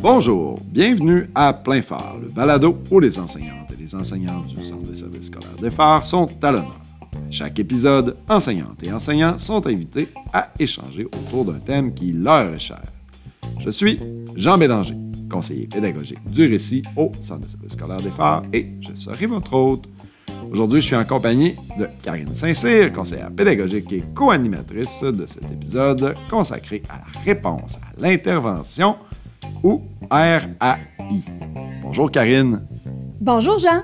Bonjour, bienvenue à Plein Phare, le balado où les enseignantes et les enseignants du Centre de services scolaires des phares sont à l'honneur. Chaque épisode, enseignantes et enseignants sont invités à échanger autour d'un thème qui leur est cher. Je suis Jean Bélanger, conseiller pédagogique du récit au Centre de services scolaires des phares et je serai votre hôte. Aujourd'hui, je suis en compagnie de Karine Saint-Cyr, conseillère pédagogique et co-animatrice de cet épisode consacré à la réponse à l'intervention ou RAI. Bonjour Karine. Bonjour Jean.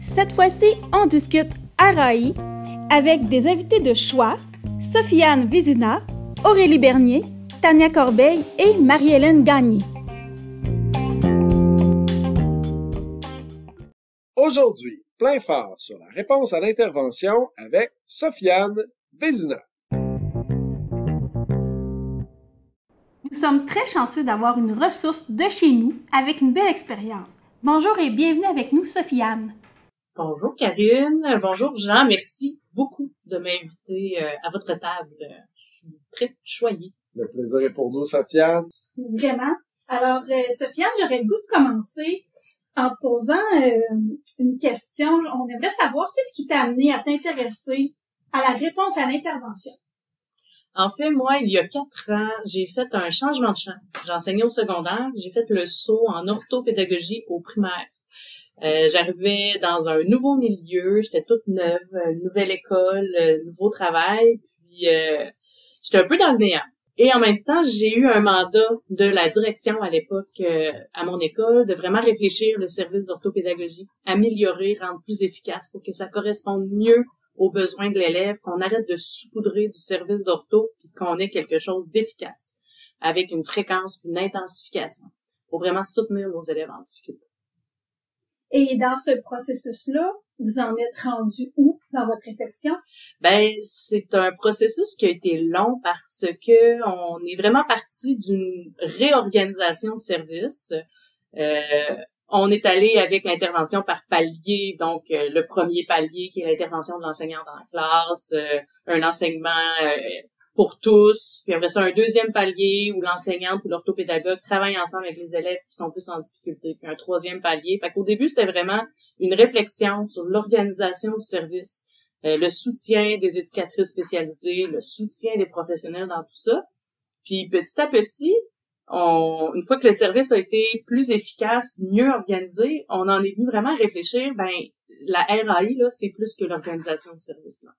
Cette fois-ci, on discute RAI avec des invités de choix, Sofiane Vizina, Aurélie Bernier, Tania Corbeil et Marie-Hélène Gagné. Aujourd'hui, plein phare sur la réponse à l'intervention avec Sofiane Vézina. Nous sommes très chanceux d'avoir une ressource de chez nous avec une belle expérience. Bonjour et bienvenue avec nous, Sofiane. Bonjour Karine, bonjour Jean, merci beaucoup de m'inviter euh, à votre table. Je suis très choyée. Le plaisir est pour nous, Sofiane. Vraiment. Alors, euh, Sofiane, j'aurais le goût de commencer en te posant euh, une question. On aimerait savoir qu'est-ce qui t'a amené à t'intéresser à la réponse à l'intervention. En fait, moi, il y a quatre ans, j'ai fait un changement de champ. J'enseignais au secondaire, j'ai fait le saut en orthopédagogie au primaire. Euh, J'arrivais dans un nouveau milieu, j'étais toute neuve, nouvelle école, nouveau travail, puis euh, j'étais un peu dans le néant. Et en même temps, j'ai eu un mandat de la direction à l'époque euh, à mon école de vraiment réfléchir le service d'orthopédagogie, améliorer, rendre plus efficace pour que ça corresponde mieux aux besoins de l'élève, qu'on arrête de saupoudrer du service d'ortho et qu'on ait quelque chose d'efficace avec une fréquence, une intensification pour vraiment soutenir nos élèves en difficulté. Et dans ce processus-là, vous en êtes rendu où dans votre réflexion? Ben, c'est un processus qui a été long parce que on est vraiment parti d'une réorganisation de service. Euh, on est allé avec l'intervention par palier, donc euh, le premier palier qui est l'intervention de l'enseignant dans la classe, euh, un enseignement euh, pour tous, puis après ça un deuxième palier où l'enseignante ou l'orthopédagogue travaille ensemble avec les élèves qui sont plus en difficulté, puis un troisième palier. Fait qu'au début, c'était vraiment une réflexion sur l'organisation du service, le soutien des éducatrices spécialisées, le soutien des professionnels dans tout ça. Puis petit à petit, on, une fois que le service a été plus efficace, mieux organisé, on en est venu vraiment à réfléchir, ben, la RAI, là, c'est plus que l'organisation du service, là.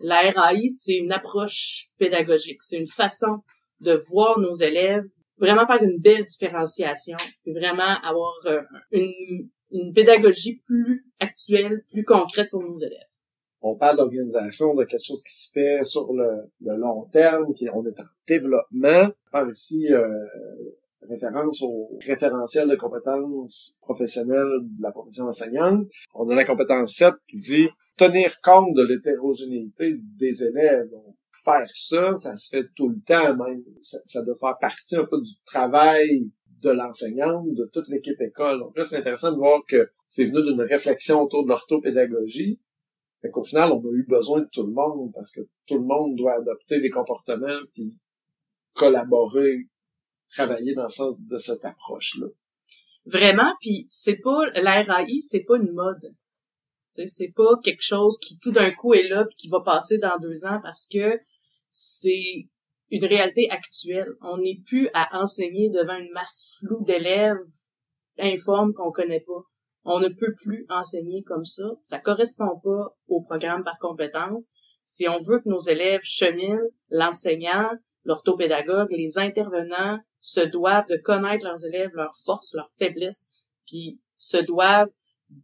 La RAI, c'est une approche pédagogique. C'est une façon de voir nos élèves, vraiment faire une belle différenciation, puis vraiment avoir euh, une, une pédagogie plus actuelle, plus concrète pour nos élèves on parle d'organisation, de quelque chose qui se fait sur le, long terme, qui on est en développement. Faire ici euh, référence au référentiel de compétences professionnelles de la profession enseignante. On a la compétence 7 qui dit tenir compte de l'hétérogénéité des élèves. Donc, faire ça, ça se fait tout le temps même. Ça, ça doit faire partie un peu du travail de l'enseignante, de toute l'équipe école. Donc là, c'est intéressant de voir que c'est venu d'une réflexion autour de l'orthopédagogie, fait qu'au final, on a eu besoin de tout le monde parce que tout le monde doit adopter des comportements puis collaborer, travailler dans le sens de cette approche-là. Vraiment, puis c'est pas l'RAI, c'est pas une mode. C'est pas quelque chose qui tout d'un coup est là puis qui va passer dans deux ans parce que c'est une réalité actuelle. On n'est plus à enseigner devant une masse floue d'élèves informes qu'on connaît pas. On ne peut plus enseigner comme ça. Ça correspond pas au programme par compétences. Si on veut que nos élèves cheminent, l'enseignant, l'orthopédagogue, les intervenants se doivent de connaître leurs élèves, leurs forces, leurs faiblesses, puis se doivent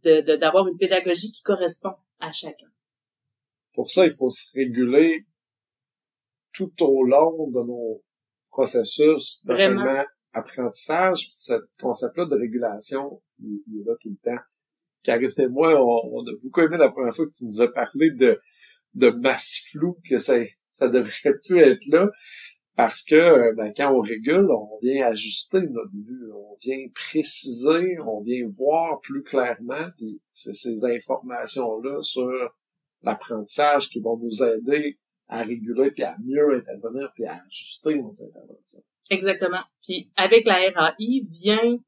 de, d'avoir une pédagogie qui correspond à chacun. Pour ça, il faut se réguler tout au long de nos processus d'enseignement apprentissage, ce concept-là de régulation, il, est là tout le temps. Carisse et moi, on, a beaucoup aimé la première fois que tu nous as parlé de, de masse floue, que ça, ça devrait plus être là, parce que euh, ben, quand on régule, on vient ajuster notre vue, on vient préciser, on vient voir plus clairement, ces informations-là sur l'apprentissage qui vont nous aider à réguler, puis à mieux intervenir, puis à ajuster nos interventions. Exactement. Puis avec la RAI vient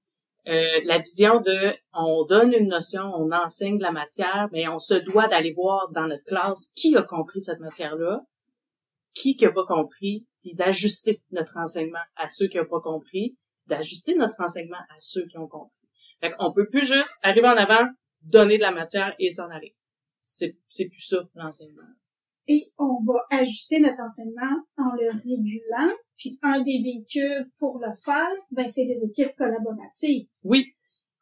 euh, la vision de on donne une notion, on enseigne la matière, mais on se doit d'aller voir dans notre classe qui a compris cette matière-là, qui n'a pas compris, puis d'ajuster notre enseignement à ceux qui n'ont pas compris, d'ajuster notre enseignement à ceux qui ont compris. Fait qu'on peut plus juste arriver en avant, donner de la matière et s'en aller. C'est, c'est plus ça, l'enseignement. Et on va ajuster notre enseignement en le régulant. Puis un des véhicules pour le faire, ben, c'est les équipes collaboratives. Oui.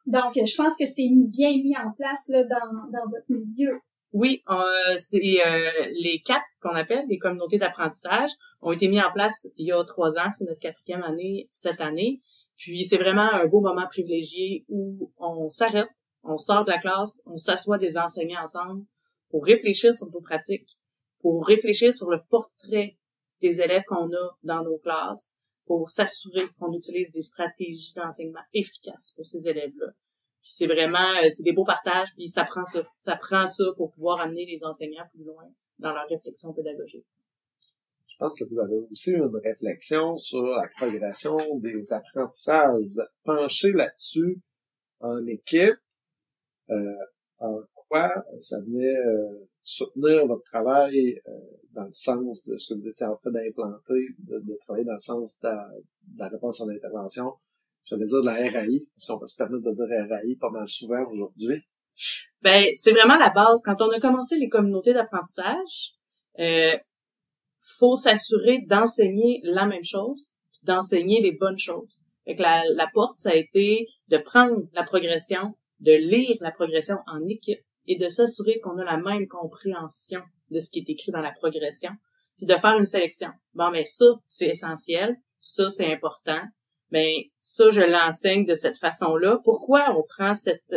Donc, je pense que c'est bien mis en place là, dans, dans votre milieu. Oui, euh, c'est euh, les CAP qu'on appelle, les communautés d'apprentissage, ont été mis en place il y a trois ans. C'est notre quatrième année cette année. Puis c'est vraiment un beau moment privilégié où on s'arrête, on sort de la classe, on s'assoit des enseignants ensemble pour réfléchir sur nos pratiques, pour réfléchir sur le portrait des élèves qu'on a dans nos classes, pour s'assurer qu'on utilise des stratégies d'enseignement efficaces pour ces élèves-là. C'est vraiment, euh, c'est des beaux partages, puis ça prend ça, ça prend ça pour pouvoir amener les enseignants plus loin dans leur réflexion pédagogique. Je pense que vous avez aussi une réflexion sur la progression des apprentissages. Vous êtes penché là-dessus en équipe. Euh, en quoi ça venait euh, soutenir votre travail euh, dans le sens de ce que vous étiez en train d'implanter, de, travailler dans le sens de la, réponse à l'intervention? J'allais dire de la RAI, si on peut se permettre de dire RAI pas mal souvent aujourd'hui. Ben, c'est vraiment la base. Quand on a commencé les communautés d'apprentissage, euh, faut s'assurer d'enseigner la même chose, d'enseigner les bonnes choses. Fait la, la porte, ça a été de prendre la progression, de lire la progression en équipe, et de s'assurer qu'on a la même compréhension de ce qui est écrit dans la progression, puis de faire une sélection. Bon, mais ça, c'est essentiel, ça, c'est important, mais ça, je l'enseigne de cette façon-là. Pourquoi on prend cette,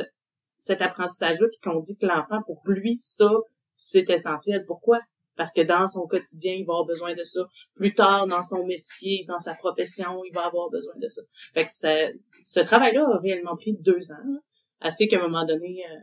cet apprentissage-là, puis qu'on dit que l'enfant, pour lui, ça, c'est essentiel? Pourquoi? Parce que dans son quotidien, il va avoir besoin de ça. Plus tard, dans son métier, dans sa profession, il va avoir besoin de ça. Fait que ce travail-là a réellement pris deux ans, assez qu'à un moment donné, euh,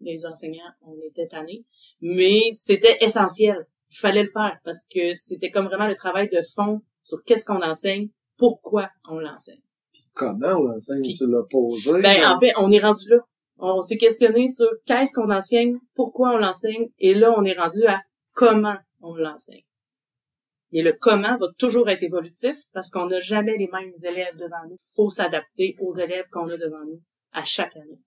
les enseignants, on était tannés. Mais c'était essentiel. Il fallait le faire parce que c'était comme vraiment le travail de fond sur qu'est-ce qu'on enseigne, pourquoi on l'enseigne. Puis comment on l'enseigne, tu l'as posé. Ben, en fait, on est rendu là. On s'est questionné sur qu'est-ce qu'on enseigne, pourquoi on l'enseigne, et là, on est rendu à comment on l'enseigne. Et le comment va toujours être évolutif parce qu'on n'a jamais les mêmes élèves devant nous. Il faut s'adapter aux élèves qu'on a devant nous à chaque année.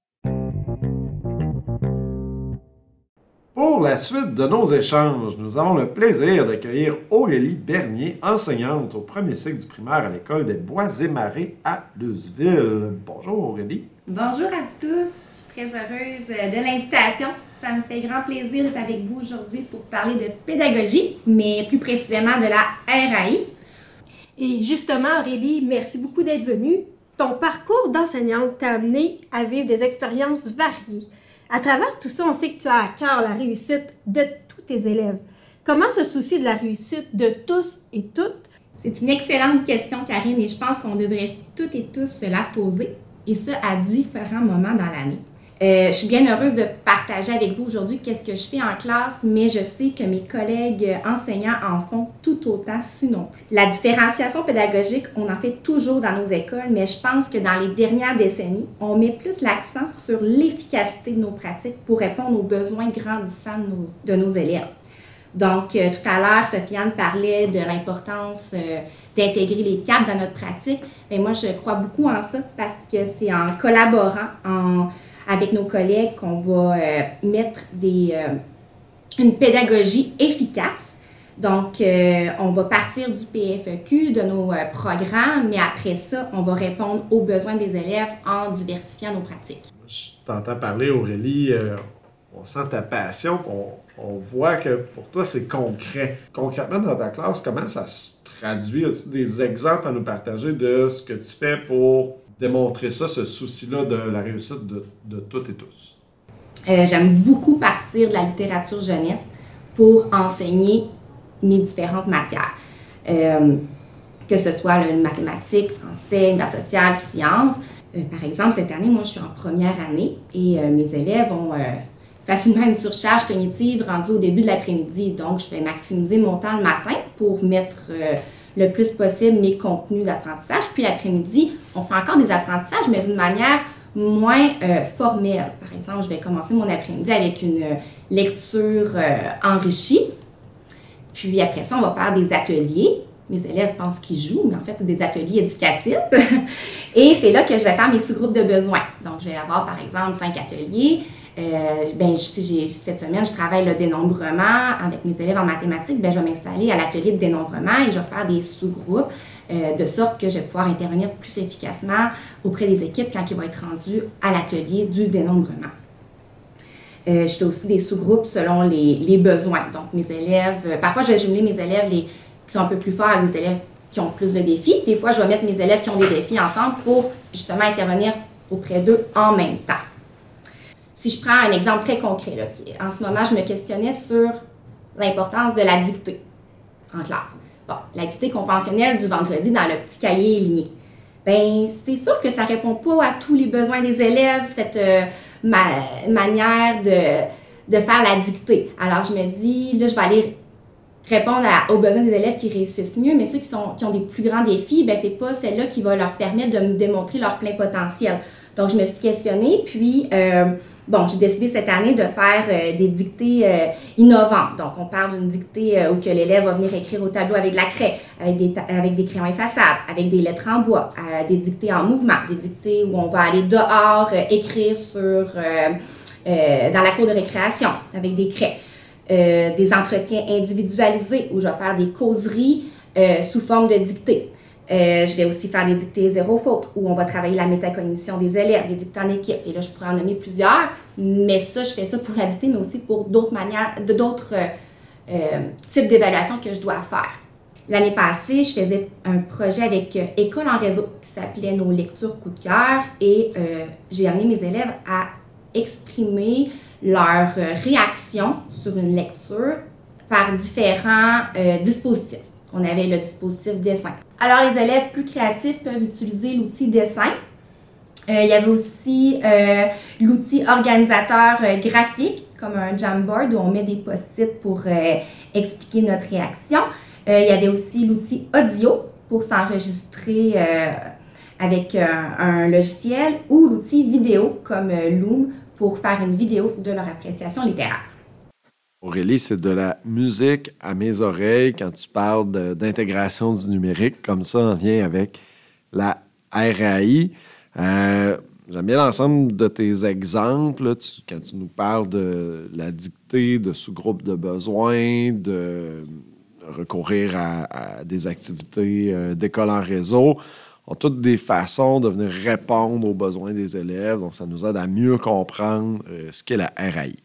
Pour la suite de nos échanges, nous avons le plaisir d'accueillir Aurélie Bernier, enseignante au premier cycle du primaire à l'école des Bois et Marais à Luzeville. Bonjour Aurélie. Bonjour à tous. Je suis très heureuse de l'invitation. Ça me fait grand plaisir d'être avec vous aujourd'hui pour parler de pédagogie, mais plus précisément de la RAI. Et justement, Aurélie, merci beaucoup d'être venue. Ton parcours d'enseignante t'a amené à vivre des expériences variées. À travers tout ça, on sait que tu as à cœur la réussite de tous tes élèves. Comment se soucier de la réussite de tous et toutes? C'est une excellente question, Karine, et je pense qu'on devrait toutes et tous se la poser, et ça à différents moments dans l'année. Euh, je suis bien heureuse de partager avec vous aujourd'hui qu'est-ce que je fais en classe, mais je sais que mes collègues enseignants en font tout autant, sinon plus. La différenciation pédagogique, on en fait toujours dans nos écoles, mais je pense que dans les dernières décennies, on met plus l'accent sur l'efficacité de nos pratiques pour répondre aux besoins grandissants de nos, élèves. Donc, euh, tout à l'heure, Sofiane parlait de l'importance euh, d'intégrer les cadres dans notre pratique. Mais moi, je crois beaucoup en ça parce que c'est en collaborant, en avec nos collègues qu'on va euh, mettre des, euh, une pédagogie efficace. Donc, euh, on va partir du PFEQ, de nos programmes, mais après ça, on va répondre aux besoins des élèves en diversifiant nos pratiques. Je t'entends parler, Aurélie, on sent ta passion, on, on voit que pour toi, c'est concret. Concrètement, dans ta classe, comment ça se traduit? As-tu des exemples à nous partager de ce que tu fais pour démontrer ça, ce souci-là de la réussite de, toutes et tous? Euh, j'aime beaucoup partir de la littérature jeunesse pour enseigner mes différentes matières. Euh, que ce soit le mathématiques, français, la sociale, sciences. Euh, par exemple, cette année, moi, je suis en première année et mes élèves ont facilement une surcharge cognitive rendue au début de l'après-midi. Donc, je vais maximiser mon temps le matin pour mettre le plus possible mes contenus d'apprentissage. Puis l'après-midi, on fait encore des apprentissages, mais d'une manière moins euh, formelle. Par exemple, je vais commencer mon après-midi avec une euh, lecture enrichie. Puis après ça, on va faire des ateliers. Mes élèves pensent qu'ils jouent, mais en fait, c'est des ateliers éducatifs. Et c'est là que je vais faire mes sous-groupes de besoins. Donc, je vais avoir, par exemple, cinq ateliers. Euh, ben, cette semaine, je travaille le dénombrement avec mes élèves en mathématiques. Ben, je vais m'installer à l'atelier de dénombrement et je vais faire des sous-groupes euh, de sorte que je vais pouvoir intervenir plus efficacement auprès des équipes quand ils vont être rendus à l'atelier du dénombrement. Euh, je fais aussi des sous-groupes selon les, besoins. Donc, mes élèves, euh, parfois, je vais jumeler mes élèves qui sont un peu plus forts avec des élèves qui ont plus de défis. Des fois, je vais mettre mes élèves qui ont des défis ensemble pour justement intervenir auprès d'eux en même temps. Si je prends un exemple très concret, là, en ce moment, je me questionnais sur l'importance de la dictée en classe. Bon, la dictée conventionnelle du vendredi dans le petit cahier ligné. Ben, c'est sûr que ça répond pas à tous les besoins des élèves, cette euh, manière de, de faire la dictée. Alors, je me dis, là, je vais aller répondre aux besoins des élèves qui réussissent mieux, mais ceux qui, sont, qui ont des plus grands défis, ben, c'est pas celle-là qui va leur permettre de me démontrer leur plein potentiel. Donc, je me suis questionnée, puis euh, bon, j'ai décidé cette année de faire euh, des dictées euh, innovantes. Donc, on parle d'une dictée où que l'élève va venir écrire au tableau avec de la craie, avec des, avec des crayons effaçables, avec des lettres en bois, des dictées en mouvement, des dictées où on va aller dehors écrire sur, dans la cour de récréation avec des craies. des entretiens individualisés où je vais faire des causeries sous forme de dictées. Euh, je vais aussi faire des dictées zéro faute, où on va travailler la métacognition des élèves, des dictées en équipe. Et là, je pourrais en nommer plusieurs, mais ça, je fais ça pour la dictée, mais aussi pour d'autres manières, d'autres euh, euh, types d'évaluation que je dois faire. L'année passée, je faisais un projet avec École en réseau qui s'appelait Nos lectures coup de cœur et j'ai amené mes élèves à exprimer leur réaction sur une lecture par différents dispositifs. On avait le dispositif dessin. Alors, les élèves plus créatifs peuvent utiliser l'outil dessin. Euh, il y avait aussi euh, l'outil organisateur euh, graphique, comme un Jamboard où on met des post-it pour expliquer notre réaction. il y avait aussi l'outil audio pour s'enregistrer avec un logiciel ou l'outil vidéo comme Loom pour faire une vidéo de leur appréciation littéraire. Aurélie, c'est de la musique à mes oreilles quand tu parles d'intégration du numérique, comme ça, en lien avec la RAI. Euh, j'aime bien l'ensemble de tes exemples, quand tu nous parles de la dictée, de sous-groupes de besoins, de recourir à, des activités euh, d'école en réseau ont toutes des façons de venir répondre aux besoins des élèves. Donc, ça nous aide à mieux comprendre euh, ce qu'est la RAI.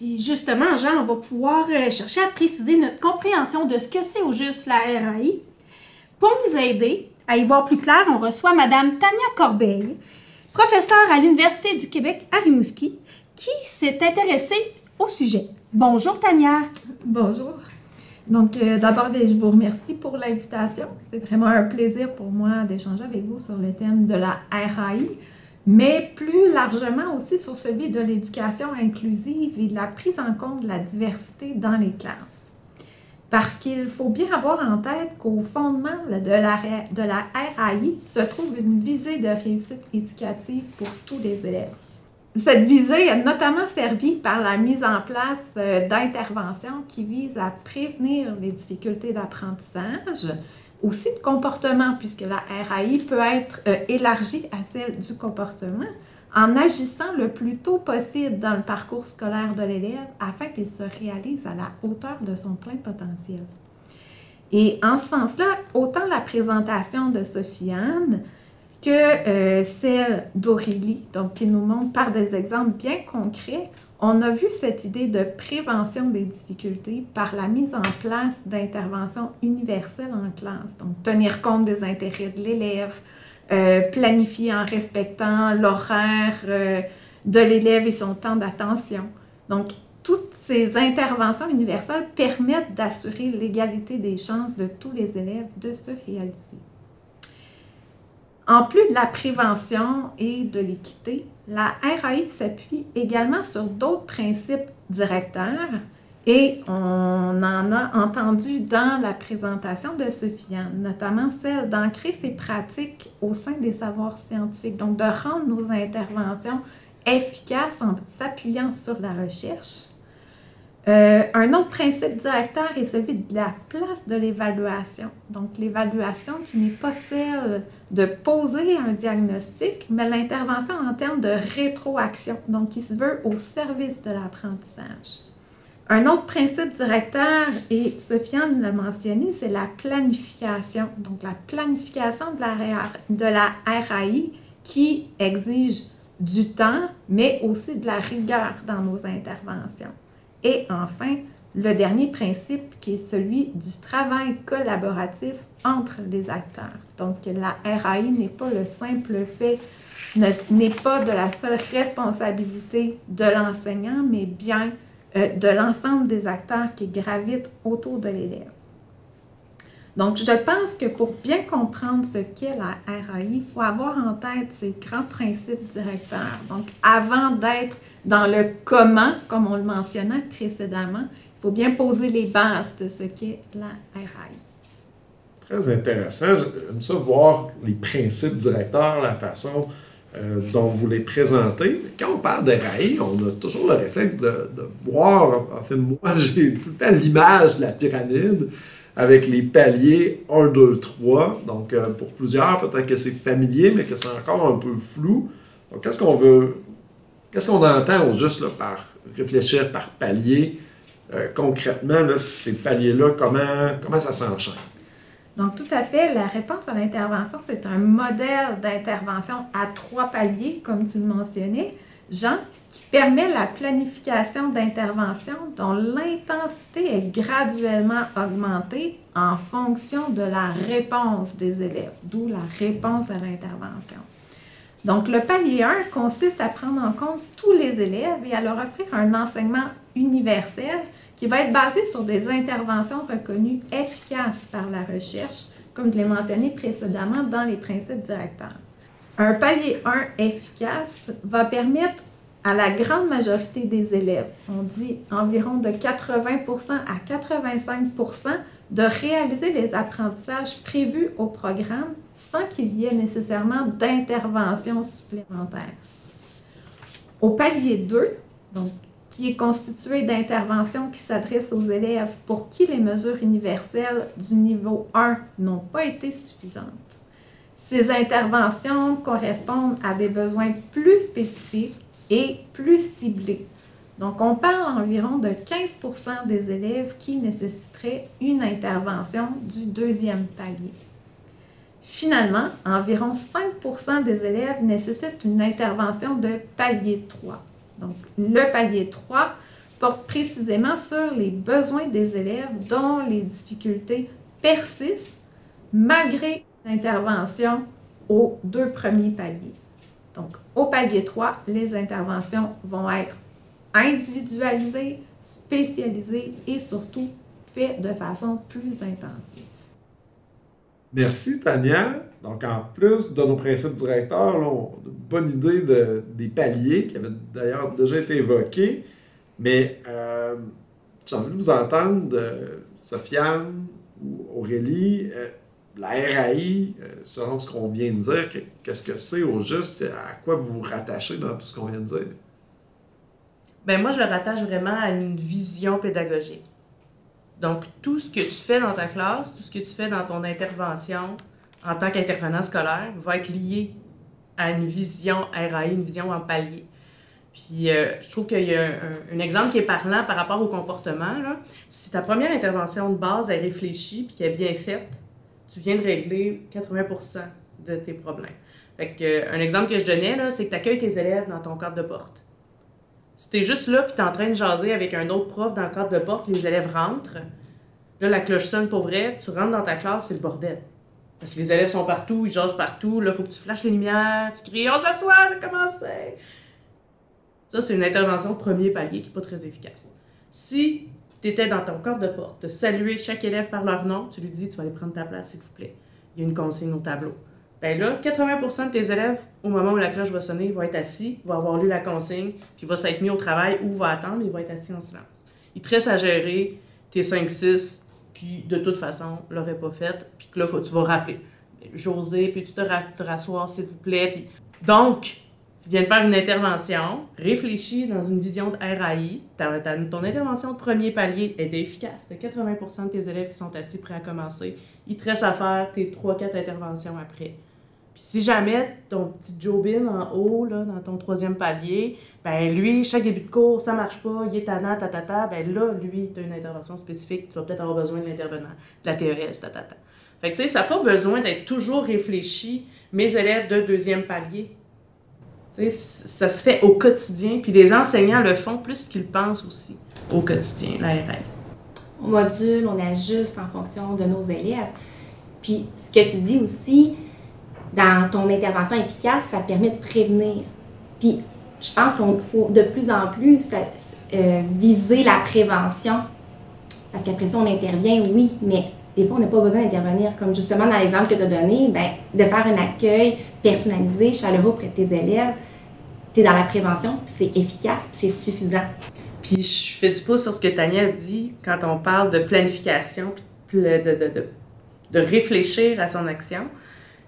Puis justement, Jean, on va pouvoir euh, chercher à préciser notre compréhension de ce que c'est au juste la RAI. Pour nous aider à y voir plus clair, on reçoit Madame Tania Corbeil, professeure à l'Université du Québec à Rimouski, qui s'est intéressée au sujet. Bonjour Tania. Bonjour. Donc, euh, d'abord, ben, je vous remercie pour l'invitation. C'est vraiment un plaisir pour moi d'échanger avec vous sur le thème de la RAI mais plus largement aussi sur celui de l'éducation inclusive et de la prise en compte de la diversité dans les classes. Parce qu'il faut bien avoir en tête qu'au fondement de la, de la RAI se trouve une visée de réussite éducative pour tous les élèves. Cette visée est notamment servie par la mise en place euh, d'interventions qui visent à prévenir les difficultés d'apprentissage, aussi de comportement, puisque la RAI peut être euh, élargie à celle du comportement en agissant le plus tôt possible dans le parcours scolaire de l'élève afin qu'il se réalise à la hauteur de son plein potentiel. Et en ce sens-là, autant la présentation de Sophie-Anne que euh, celle d'Aurélie, donc qui nous montre par des exemples bien concrets, on a vu cette idée de prévention des difficultés par la mise en place d'interventions universelles en classe. Donc, tenir compte des intérêts de l'élève, euh, planifier en respectant l'horaire euh, de l'élève et son temps d'attention. Donc, toutes ces interventions universelles permettent d'assurer l'égalité des chances de tous les élèves de se réaliser. En plus de la prévention et de l'équité, la RAI s'appuie également sur d'autres principes directeurs et on en a entendu dans la présentation de Sofiane, notamment celle d'ancrer ses pratiques au sein des savoirs scientifiques, donc de rendre nos interventions efficaces en s'appuyant sur la recherche. Euh, un autre principe directeur est celui de la place de l'évaluation. Donc, l'évaluation qui n'est pas celle de poser un diagnostic, mais l'intervention en termes de rétroaction, donc qui se veut au service de l'apprentissage. Un autre principe directeur, et Sofiane l'a mentionné, c'est la planification. Donc, la planification de la, de la RAI qui exige du temps, mais aussi de la rigueur dans nos interventions. Et enfin, le dernier principe qui est celui du travail collaboratif entre les acteurs. Donc, la RAI n'est pas le simple fait, n'est pas de la seule responsabilité de l'enseignant, mais bien euh, de l'ensemble des acteurs qui gravitent autour de l'élève. Donc, je pense que pour bien comprendre ce qu'est la RAI, il faut avoir en tête ces grands principes directeurs. Donc, avant d'être dans le comment, comme on le mentionnait précédemment, il faut bien poser les bases de ce qu'est la RAI. Très intéressant. J'aime ça voir les principes directeurs, la façon euh, dont vous les présentez. Quand on parle de RAI, on a toujours le réflexe de, voir, en fait, moi, j'ai tout le l'image de la pyramide avec les paliers 1, 2, 3. Donc, euh, pour plusieurs, peut-être que c'est familier, mais que c'est encore un peu flou. Donc, qu'est-ce qu'on veut, qu'est-ce qu'on entend juste là, par réfléchir par palier? Euh, concrètement, ces paliers-là, comment, comment ça s'enchaîne? Donc, tout à fait, la réponse à l'intervention, c'est un modèle d'intervention à trois paliers, comme tu le mentionnais, Jean, qui permet la planification d'intervention dont l'intensité est graduellement augmentée en fonction de la réponse des élèves, d'où la réponse à l'intervention. Donc, le palier 1 consiste à prendre en compte tous les élèves et à leur offrir un enseignement universel qui va être basé sur des interventions reconnues efficaces par la recherche, comme je l'ai mentionné précédemment dans les principes directeurs. Un palier 1 efficace va permettre à la grande majorité des élèves, on dit environ de 80% à 85% de réaliser les apprentissages prévus au programme sans qu'il y ait nécessairement d'intervention supplémentaire. Au palier 2, donc qui est constitué d'interventions qui s'adressent aux élèves pour qui les mesures universelles du niveau 1 n'ont pas été suffisantes. Ces interventions correspondent à des besoins plus spécifiques et plus ciblés. Donc, on parle environ de 15% des élèves qui nécessiteraient une intervention du deuxième palier. Finalement, environ 5% des élèves nécessitent une intervention de palier 3. Donc, le palier 3 porte précisément sur les besoins des élèves dont les difficultés persistent malgré l'intervention aux deux premiers paliers. Donc, au palier 3, les interventions vont être individualisées, spécialisées et surtout faites de façon plus intensive. Merci, Tania. Donc, en plus de nos principes directeurs, on a une bonne idée de, des paliers qui avaient d'ailleurs déjà été évoqués. Mais euh, j'ai envie de vous entendre, Sofiane ou Aurélie, euh, la RAI, euh, selon ce qu'on vient de dire, qu'est-ce que c'est au juste, à quoi vous vous rattachez dans tout ce qu'on vient de dire? Ben moi, je le rattache vraiment à une vision pédagogique. Donc, tout ce que tu fais dans ta classe, tout ce que tu fais dans ton intervention en tant qu'intervenant scolaire va être lié à une vision RAI, une vision en palier. Puis, euh, je trouve qu'il y a un, exemple qui est parlant par rapport au comportement. Si ta première intervention de base est réfléchie puis qu'elle est bien faite, tu viens de régler 80 de tes problèmes. Fait que, euh, un exemple que je donnais, c'est que tu accueilles tes élèves dans ton cadre de porte. Si t'es juste là puis t'es en train de jaser avec un autre prof dans le cadre de porte, les élèves rentrent, là, la cloche sonne pour vrai, tu rentres dans ta classe, c'est le bordel. Parce que les élèves sont partout, ils jasent partout, là, faut que tu flashes les lumières, tu cries « On s'assoit, ça commence! » Ça, c'est une intervention premier palier qui n'est pas très efficace. Si tu étais dans ton cadre de porte, de saluer chaque élève par leur nom, tu lui dis « Tu vas aller prendre ta place, s'il vous plaît. Il y a une consigne au tableau. » ben là, 80% de tes élèves, au moment où la cloche va sonner, vont être assis, vont avoir lu la consigne, puis va s'être mis au travail ou va attendre, il va être assis en silence. Il te reste à gérer tes 5-6 qui, de toute façon, l'auraient pas fait, puis que là, faut, tu vas rappeler. José, puis tu te, ra- te rasseoir, s'il vous plaît. Donc, tu viens de faire une intervention, réfléchis dans une vision de RAI, ton intervention de premier palier est efficace. Tu 80% de tes élèves qui sont assis prêts à commencer. Il te reste à faire tes 3-4 interventions après. Puis si jamais ton petit Jobin en haut, là, dans ton troisième palier, ben lui, chaque début de cours, ça marche pas, il est tannant, tatata, ben là, lui, tu as une intervention spécifique, tu vas peut-être avoir besoin de l'intervenant, de la TES, tatata. Fait que tu sais, ça n'a pas besoin d'être toujours réfléchi, mes élèves de deuxième palier. Ça se fait au quotidien, puis les enseignants le font plus qu'ils pensent aussi au quotidien, la RAI. Au module, on ajuste en fonction de nos élèves. Puis ce que tu dis aussi, dans ton intervention efficace, ça permet de prévenir. Puis je pense qu'il faut de plus en plus euh, viser la prévention. Parce qu'après ça, on intervient, oui, mais des fois, on n'a pas besoin d'intervenir. Comme justement dans l'exemple que tu as donné, ben, de faire un accueil personnalisé, chaleureux auprès de tes élèves, tu es dans la prévention, puis c'est efficace, puis c'est suffisant. Puis je fais du pouce sur ce que Tania dit quand on parle de planification, de, de, de, de réfléchir à son action.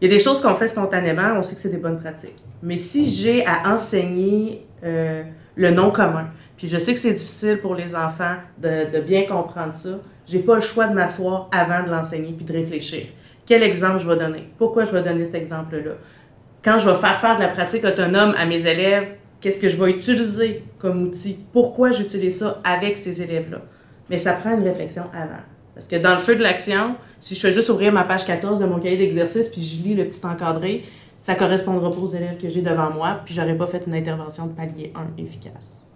Il y a des choses qu'on fait spontanément, on sait que c'est des bonnes pratiques. Mais si j'ai à enseigner euh, le non commun, puis je sais que c'est difficile pour les enfants de, de bien comprendre ça, j'ai pas le choix de m'asseoir avant de l'enseigner puis de réfléchir. Quel exemple je vais donner? Pourquoi je vais donner cet exemple-là? Quand je vais faire faire de la pratique autonome à mes élèves, qu'est-ce que je vais utiliser comme outil? Pourquoi j'utilise ça avec ces élèves-là? Mais ça prend une réflexion avant. Parce que dans le feu de l'action, si je fais juste ouvrir ma page 14 de mon cahier d'exercice puis je lis le petit encadré, ça correspondra pas aux élèves que j'ai devant moi, puis j'aurais pas fait une intervention de palier 1 efficace.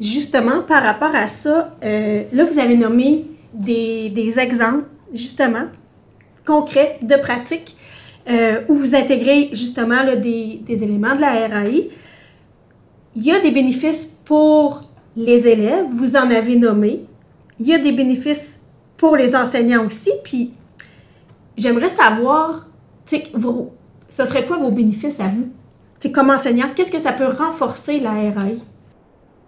Justement, par rapport à ça, euh, là, vous avez nommé des, exemples, justement, concrets de pratiques euh, où vous intégrez justement des, éléments de la RAI. Il y a des bénéfices pour les élèves, vous en avez nommé. Il y a des bénéfices pour les enseignants aussi. Puis, j'aimerais savoir, vos- ce serait quoi vos bénéfices à vous? Tu sais, comme enseignant, qu'est-ce que ça peut renforcer la RAI?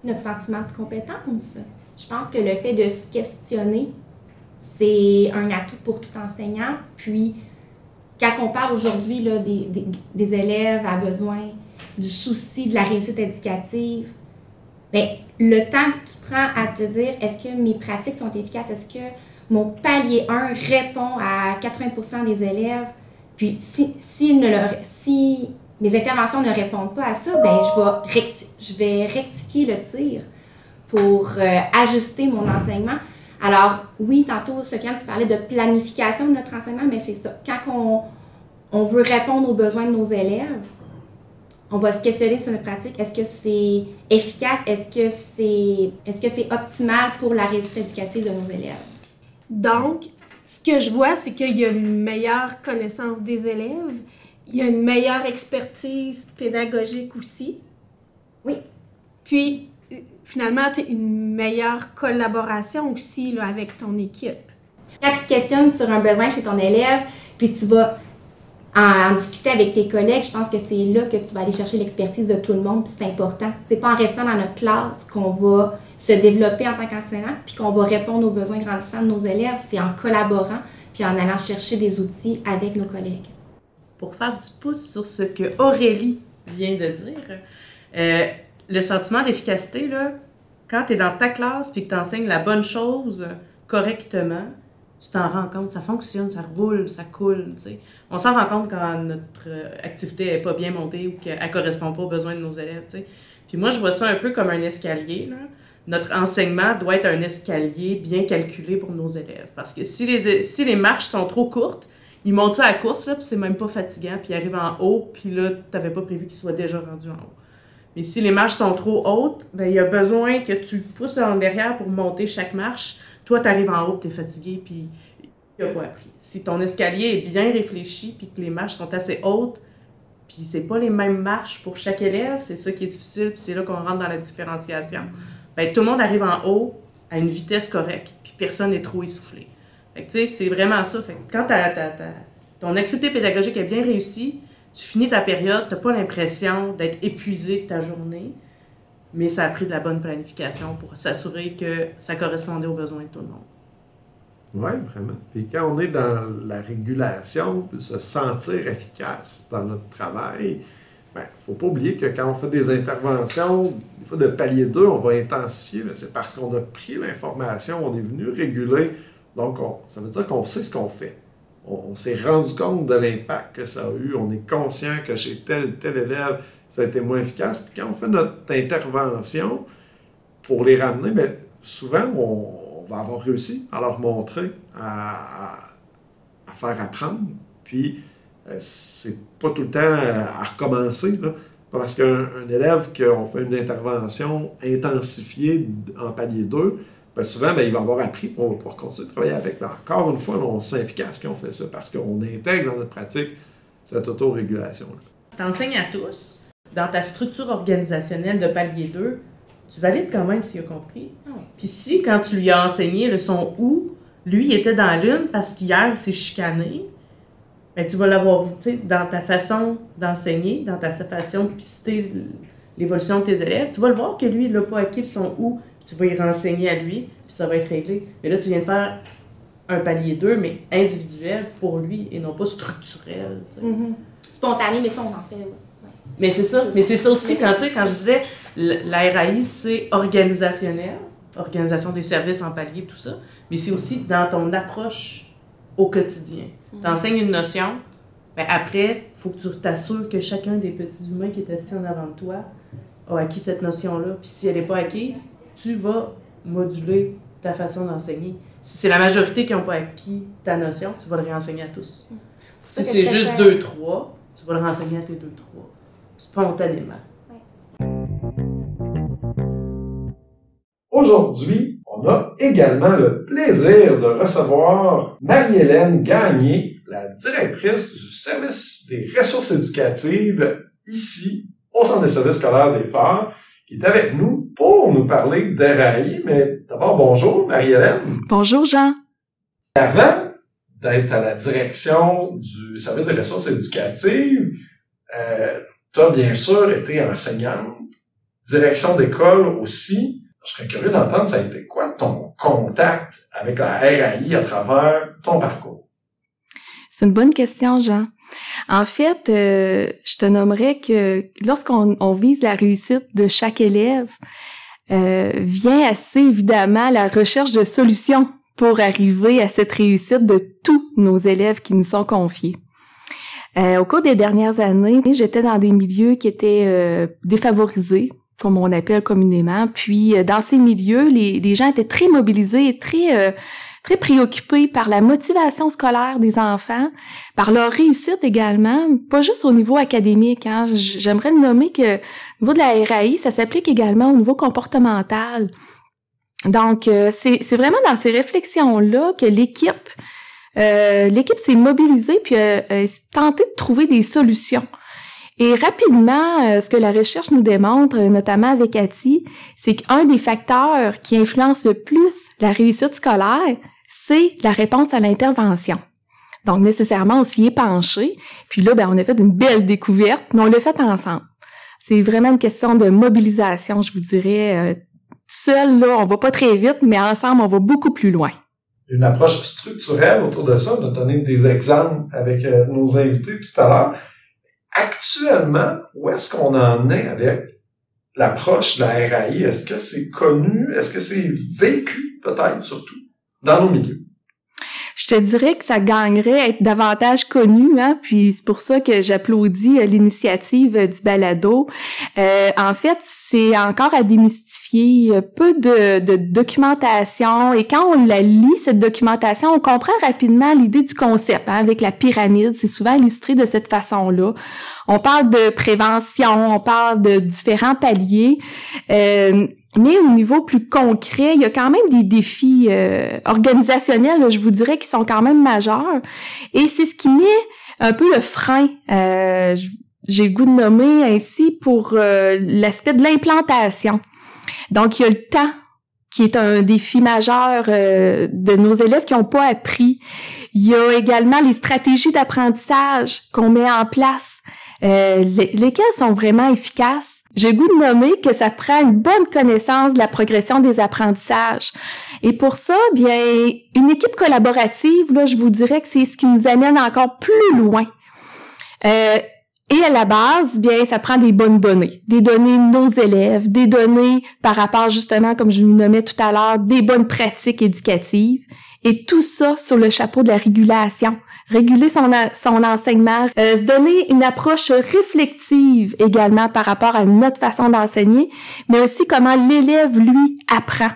Notre sentiment de compétence. Je pense que le fait de se questionner, c'est un atout pour tout enseignant. Puis, quand on parle aujourd'hui des, des, des élèves à besoin du souci de la réussite éducative, bien, le temps que tu prends à te dire est-ce que mes pratiques sont efficaces, est-ce que mon palier 1 répond à 80% des élèves, puis si, si, ne le, si mes interventions ne répondent pas à ça, ben, je, vais rectifier le tir pour euh, ajuster mon enseignement. Alors, oui, tantôt, Sofiane, tu parlais de planification de notre enseignement, mais c'est ça. Quand on, on veut répondre aux besoins de nos élèves, on va se questionner sur notre pratique. Est-ce que c'est efficace? Est-ce que c'est que c'est optimal pour la réussite éducative de nos élèves? Donc, ce que je vois, c'est qu'il y a une meilleure connaissance des élèves, il y a une meilleure expertise pédagogique aussi. Oui. Puis, euh, finalement, tu sais, une meilleure collaboration aussi là, avec ton équipe. Quand tu te questionnes sur un besoin chez ton élève, puis tu vas en, en discuter avec tes collègues, je pense que c'est là que tu vas aller chercher l'expertise de tout le monde, puis c'est important. C'est pas en restant dans notre classe qu'on va se développer en tant qu'enseignant, puis qu'on va répondre aux besoins grandissants de nos élèves, c'est en collaborant, puis en allant chercher des outils avec nos collègues. Pour faire du pouce sur ce que Aurélie vient de dire, euh, le sentiment d'efficacité, là, quand tu es dans ta classe puis que tu enseignes la bonne chose correctement, tu t'en rends compte, ça fonctionne, ça roule, ça coule. tu sais. On s'en rend compte quand notre euh, activité n'est pas bien montée ou qu'elle ne correspond pas aux besoins de nos élèves. tu sais. Puis moi, je vois ça un peu comme un escalier. Là. Notre enseignement doit être un escalier bien calculé pour nos élèves. Parce que si les, si les marches sont trop courtes, ils montent ça à la course, là, puis c'est même pas fatigant, puis ils arrivent en haut, puis là, t'avais pas prévu qu'ils soient déjà rendus en haut. Mais si les marches sont trop hautes, ben il y a besoin que tu pousses en derrière pour monter chaque marche. Toi, t'arrives en haut, t'es fatigué, puis il a pas appris. Si ton escalier est bien réfléchi, puis que les marches sont assez hautes, puis c'est pas les mêmes marches pour chaque élève, c'est ça qui est difficile, puis c'est là qu'on rentre dans la différenciation. Ben, tout le monde arrive en haut à une vitesse correcte, puis personne n'est trop essoufflé. Fait que, tu sais, c'est vraiment ça. Quand ton activité pédagogique est bien réussie, tu finis ta période, tu n'as pas l'impression d'être épuisé de ta journée, mais ça a pris de la bonne planification pour s'assurer que ça correspondait aux besoins de tout le monde. Oui, vraiment. Puis quand on est dans la régulation, puis se sentir efficace dans notre travail, il ne faut pas oublier que quand on fait des interventions, des fois de palier 2, on va intensifier, mais c'est parce qu'on a pris l'information, on est venu réguler. Donc, ça veut dire qu'on sait ce qu'on fait. On, s'est rendu compte de l'impact que ça a eu. On est conscient que chez tel tel élève, ça a été moins efficace. Puis quand on fait notre intervention pour les ramener, bien, souvent, on, va avoir réussi à leur montrer, à, à faire apprendre. Puis, euh, c'est pas tout le temps à recommencer. Là. Parce qu'un élève qu'on fait une intervention intensifiée en palier 2, ben souvent, ben, il va avoir appris pour pouvoir continuer de travailler avec. encore une fois, on s'efficace quand on fait ça parce qu'on intègre dans notre pratique cette autorégulation-là. Tu enseignes à tous. Dans ta structure organisationnelle de palier 2, tu valides quand même s'il a compris. Ah Puis si, quand tu lui as enseigné le son ou, lui, il était dans l'une parce qu'hier, c'est chicané, ben, tu vas l'avoir dans ta façon d'enseigner, dans ta façon de pister l'évolution de tes élèves. Tu vas le voir que lui, il n'a pas acquis son ou, tu vas y renseigner à lui, puis ça va être réglé. Mais là, tu viens de faire un palier 2, mais individuel pour lui et non pas structurel. Mm-hmm. Spontané, mais ça, on en fait. Mais c'est ça. Mais c'est ça aussi, quand, quand je disais, la RAI, c'est organisationnel, organisation des services en palier, tout ça, mais c'est aussi dans ton approche au quotidien. Tu enseignes une notion, mais ben, après, il faut que tu t'assures que chacun des petits humains qui est assis en avant de toi a acquis cette notion-là. Puis si elle n'est pas acquise, tu vas moduler ta façon d'enseigner. Si c'est la majorité qui n'ont pas acquis ta notion, tu vas le réenseigner à tous. Si c'est juste deux, trois, tu vas le renseigner à tes deux, trois, spontanément. Aujourd'hui, on a également le plaisir de recevoir Marie-Hélène Gagné, la directrice du service des ressources éducatives ici au Centre des services scolaires des Phares, qui est avec nous pour nous parler d'RAI. Mais d'abord, bonjour Marie-Hélène. Bonjour Jean. Avant d'être à la direction du service des ressources éducatives, euh, tu as bien sûr été enseignante, direction d'école aussi. Je serais curieux d'entendre, ça a été quoi ton contact avec la RAI à travers ton parcours? C'est une bonne question, Jean. En fait, euh, je te nommerais que lorsqu'on vise la réussite de chaque élève, euh, vient assez évidemment la recherche de solutions pour arriver à cette réussite de tous nos élèves qui nous sont confiés. Euh, au cours des dernières années, j'étais dans des milieux qui étaient défavorisés comme on appelle communément. Puis euh, dans ces milieux, les, les, gens étaient très mobilisés et très euh, très préoccupés par la motivation scolaire des enfants, par leur réussite également, pas juste au niveau académique. Hein. J'aimerais le nommer que au niveau de la RAI, ça s'applique également au niveau comportemental. Donc, euh, c'est vraiment dans ces réflexions-là que l'équipe l'équipe s'est mobilisée puis a tenté de trouver des solutions et rapidement, euh, ce que la recherche nous démontre, euh, notamment avec Cathy, c'est qu'un des facteurs qui influence le plus la réussite scolaire, c'est la réponse à l'intervention. Donc, nécessairement, on s'y est penché. Puis là, ben, on a fait une belle découverte, mais on l'a fait ensemble. C'est vraiment une question de mobilisation, je vous dirais. Euh, seul, là, on va pas très vite, mais ensemble, on va beaucoup plus loin. Une approche structurelle autour de ça. On a donné des exemples avec nos invités tout à l'heure actuellement, où est-ce qu'on en est avec l'approche de la RAI? Est-ce que c'est connu? Est-ce que c'est vécu, peut-être, surtout, dans nos milieux? Je te dirais que ça gagnerait à être davantage connu, hein, puis c'est pour ça que j'applaudis euh, l'initiative euh, du balado. Euh, en fait, c'est encore à démystifier, peu de, documentation, et quand on la lit, cette documentation, on comprend rapidement l'idée du concept, hein, avec la pyramide, c'est souvent illustré de cette façon-là. On parle de prévention, on parle de différents paliers. Mais au niveau plus concret, il y a quand même des défis euh, organisationnels, je vous dirais, qui sont quand même majeurs. Et c'est ce qui met un peu le frein, euh, j'ai le goût de nommer ainsi, pour euh, l'aspect de l'implantation. Donc, il y a le temps qui est un défi majeur euh, de nos élèves qui n'ont pas appris. Il y a également les stratégies d'apprentissage qu'on met en place, euh, lesquelles sont vraiment efficaces. J'ai goût de nommer que ça prend une bonne connaissance de la progression des apprentissages. Et pour ça, bien, une équipe collaborative, là, je vous dirais que c'est ce qui nous amène encore plus loin. Euh, et à la base, bien, ça prend des bonnes données, des données de nos élèves, des données par rapport justement, comme je vous nommais tout à l'heure, des bonnes pratiques éducatives. Et tout ça sur le chapeau de la régulation. Réguler son, son enseignement, euh, se donner une approche réflexive également par rapport à notre façon d'enseigner, mais aussi comment l'élève, lui, apprend.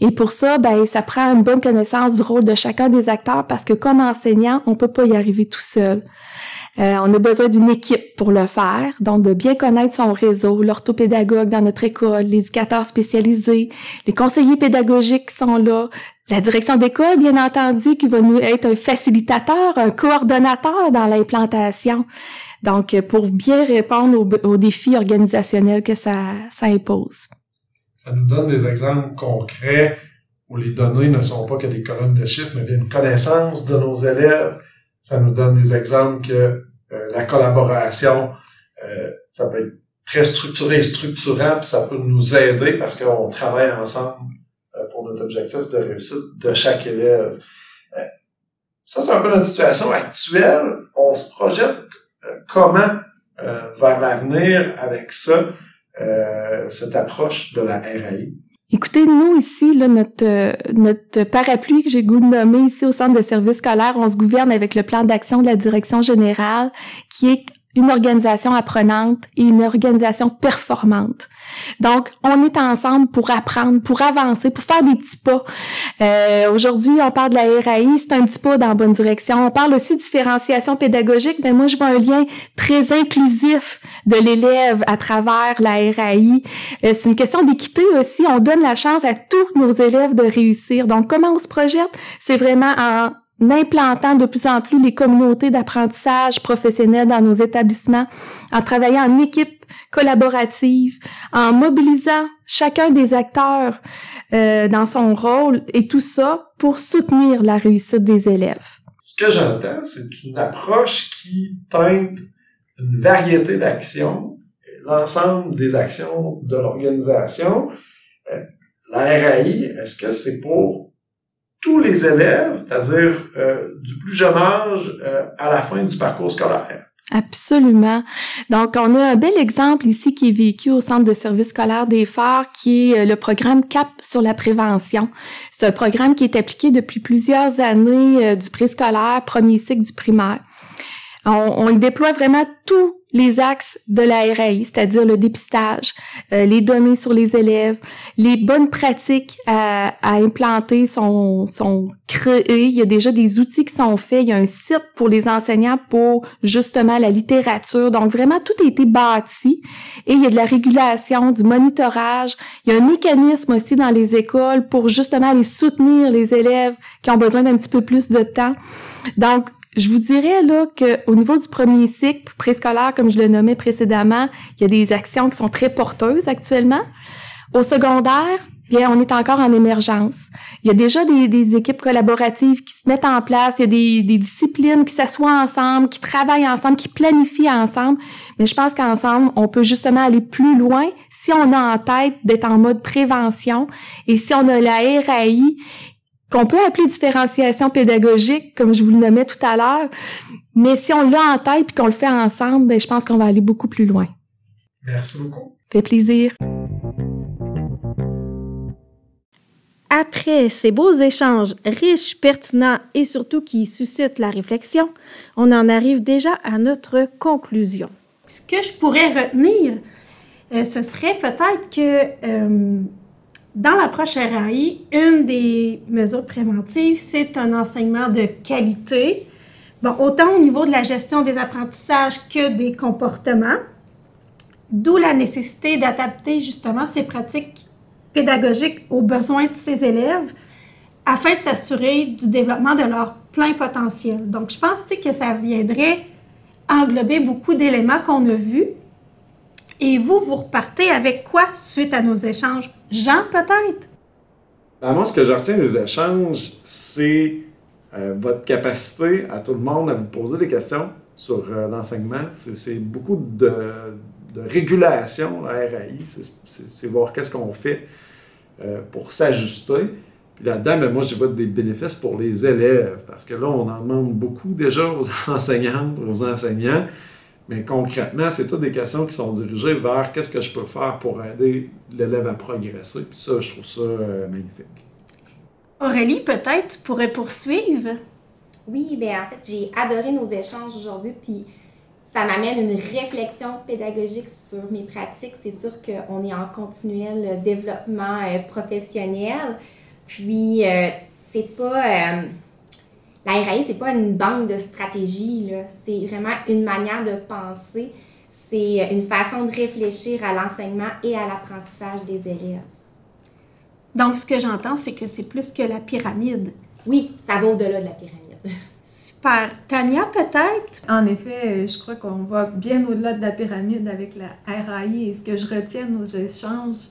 Et pour ça, ben, ça prend une bonne connaissance du rôle de chacun des acteurs parce que comme enseignant, on peut pas y arriver tout seul. Euh, on a besoin d'une équipe pour le faire, donc de bien connaître son réseau, l'orthopédagogue dans notre école, l'éducateur spécialisé, les conseillers pédagogiques qui sont là, la direction d'école, bien entendu, qui va nous être un facilitateur, un coordonnateur dans l'implantation. Donc, pour bien répondre aux, défis organisationnels que ça, ça impose. Ça nous donne des exemples concrets où les données ne sont pas que des colonnes de chiffres, mais bien une connaissance de nos élèves, ça nous donne des exemples que euh, la collaboration, euh, ça peut être très structuré et structurant, puis ça peut nous aider parce qu'on travaille ensemble euh, pour notre objectif de réussite de chaque élève. ça, c'est un peu notre situation actuelle. On se projette comment vers l'avenir avec ça, cette approche de la RAI. Écoutez, nous ici, là, notre, notre parapluie que j'ai goût de nommer ici au Centre de services scolaires, on se gouverne avec le plan d'action de la direction générale qui est une organisation apprenante et une organisation performante. Donc, on est ensemble pour apprendre, pour avancer, pour faire des petits pas. Euh, Aujourd'hui, on parle de la RAI, c'est un petit pas dans la bonne direction. On parle aussi de différenciation pédagogique, mais moi, je vois un lien très inclusif de l'élève à travers la RAI. Euh, c'est une question d'équité aussi. On donne la chance à tous nos élèves de réussir. Donc, comment on se projette? C'est vraiment en implantant de plus en plus les communautés d'apprentissage professionnel dans nos établissements, en travaillant en équipe collaborative, en mobilisant chacun des acteurs euh, dans son rôle et tout ça pour soutenir la réussite des élèves. Ce que j'entends, c'est une approche qui teinte une variété d'actions, l'ensemble des actions de l'organisation. Euh, la RAI, est-ce que c'est pour tous les élèves, c'est-à-dire euh, du plus jeune âge euh, à la fin du parcours scolaire. Absolument. Donc, on a un bel exemple ici qui est vécu au Centre de services scolaires des Phares, qui est euh, le programme CAP sur la prévention. C'est un programme qui est appliqué depuis plusieurs années du préscolaire, premier cycle du primaire. On, on déploie vraiment tout les axes de la RAI, c'est-à-dire le dépistage, euh, les données sur les élèves, les bonnes pratiques à, implanter sont, sont créées. Il y a déjà des outils qui sont faits. Il y a un site pour les enseignants pour justement la littérature. Donc vraiment, tout a été bâti. Et il y a de la régulation, du monitorage. Il y a un mécanisme aussi dans les écoles pour justement aller soutenir les élèves qui ont besoin d'un petit peu plus de temps. Donc, je vous dirais là qu'au niveau du premier cycle préscolaire, comme je le nommais précédemment, il y a des actions qui sont très porteuses actuellement. Au secondaire, bien, on est encore en émergence. Il y a déjà des, équipes collaboratives qui se mettent en place, il y a des, des disciplines qui s'assoient ensemble, qui travaillent ensemble, qui planifient ensemble. Mais je pense qu'ensemble, on peut justement aller plus loin si on a en tête d'être en mode prévention et si on a la RAI qu'on peut appeler différenciation pédagogique, comme je vous le nommais tout à l'heure. Mais si on l'a en tête et qu'on le fait ensemble, ben, je pense qu'on va aller beaucoup plus loin. Merci beaucoup. Ça fait plaisir. Après ces beaux échanges riches, pertinents et surtout qui suscitent la réflexion, on en arrive déjà à notre conclusion. Ce que je pourrais retenir, euh, ce serait peut-être que euh, dans l'approche RAI, une des mesures préventives, c'est un enseignement de qualité, bon, autant au niveau de la gestion des apprentissages que des comportements, d'où la nécessité d'adapter justement ces pratiques pédagogiques aux besoins de ces élèves afin de s'assurer du développement de leur plein potentiel. Donc, je pense que ça viendrait englober beaucoup d'éléments qu'on a vus. Et vous, vous repartez avec quoi suite à nos échanges? Jean, peut-être? Ben, moi, ce que je retiens des échanges, c'est euh, votre capacité à tout le monde à vous poser des questions sur euh, l'enseignement. C'est beaucoup de, régulation, la RAI. C'est voir qu'est-ce qu'on fait euh, pour s'ajuster. Puis là-dedans, ben, moi, je vois des bénéfices pour les élèves, parce que là, on en demande beaucoup déjà aux enseignantes, aux enseignants. Mais concrètement, c'est toutes des questions qui sont dirigées vers qu'est-ce que je peux faire pour aider l'élève à progresser. Puis ça, je trouve ça euh, magnifique. Aurélie, peut-être tu pourrais poursuivre? Oui, ben en fait, j'ai adoré nos échanges aujourd'hui, puis ça m'amène une réflexion pédagogique sur mes pratiques. C'est sûr qu'on est en continuel développement euh, professionnel, puis euh, c'est pas... euh, la RAI, c'est pas une banque de stratégie, là. C'est vraiment une manière de penser. C'est une façon de réfléchir à l'enseignement et à l'apprentissage des élèves. Donc, ce que j'entends, c'est que c'est plus que la pyramide. Oui, ça va au-delà de la pyramide. Super. Tania, peut-être? En effet, euh, je crois qu'on va bien au-delà de la pyramide avec la RAI et ce que je retiens de nos échanges,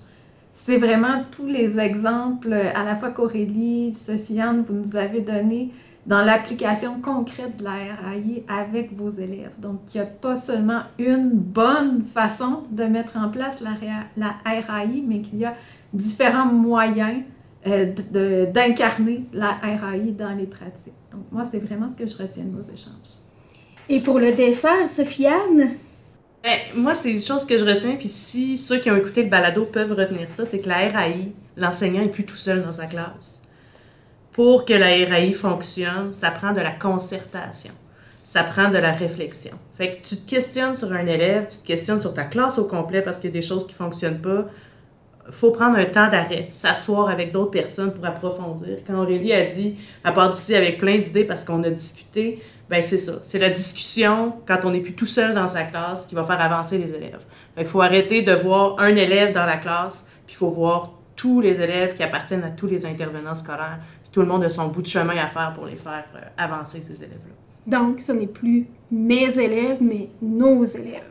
c'est vraiment tous les exemples, euh, à la fois qu'Aurélie, Sofiane, vous nous avez donnés dans l'application concrète de la RAI avec vos élèves. Donc, il n'y a pas seulement une bonne façon de mettre en place la, RAI, mais qu'il y a différents moyens euh, de- de- d'incarner la RAI dans les pratiques. Donc, moi, c'est vraiment ce que je retiens de nos échanges. Et pour le dessert, Sofiane? Ben, moi, c'est une chose que je retiens, puis si ceux qui ont écouté le balado peuvent retenir ça, c'est que la RAI, l'enseignant n'est plus tout seul dans sa classe. Pour que la RAI fonctionne, ça prend de la concertation. Ça prend de la réflexion. Fait que tu te questionnes sur un élève, tu te questionnes sur ta classe au complet parce qu'il y a des choses qui fonctionnent pas. faut prendre un temps d'arrêt, s'asseoir avec d'autres personnes pour approfondir. Quand Aurélie a dit, à part d'ici avec plein d'idées parce qu'on a discuté, ben c'est ça. C'est la discussion, quand on n'est plus tout seul dans sa classe, qui va faire avancer les élèves. Fait qu'il faut arrêter de voir un élève dans la classe, puis il faut voir tous les élèves qui appartiennent à tous les intervenants scolaires. Tout le monde a son bout de chemin à faire pour les faire euh, avancer, ces élèves-là. Donc, ce n'est plus mes élèves, mais nos élèves.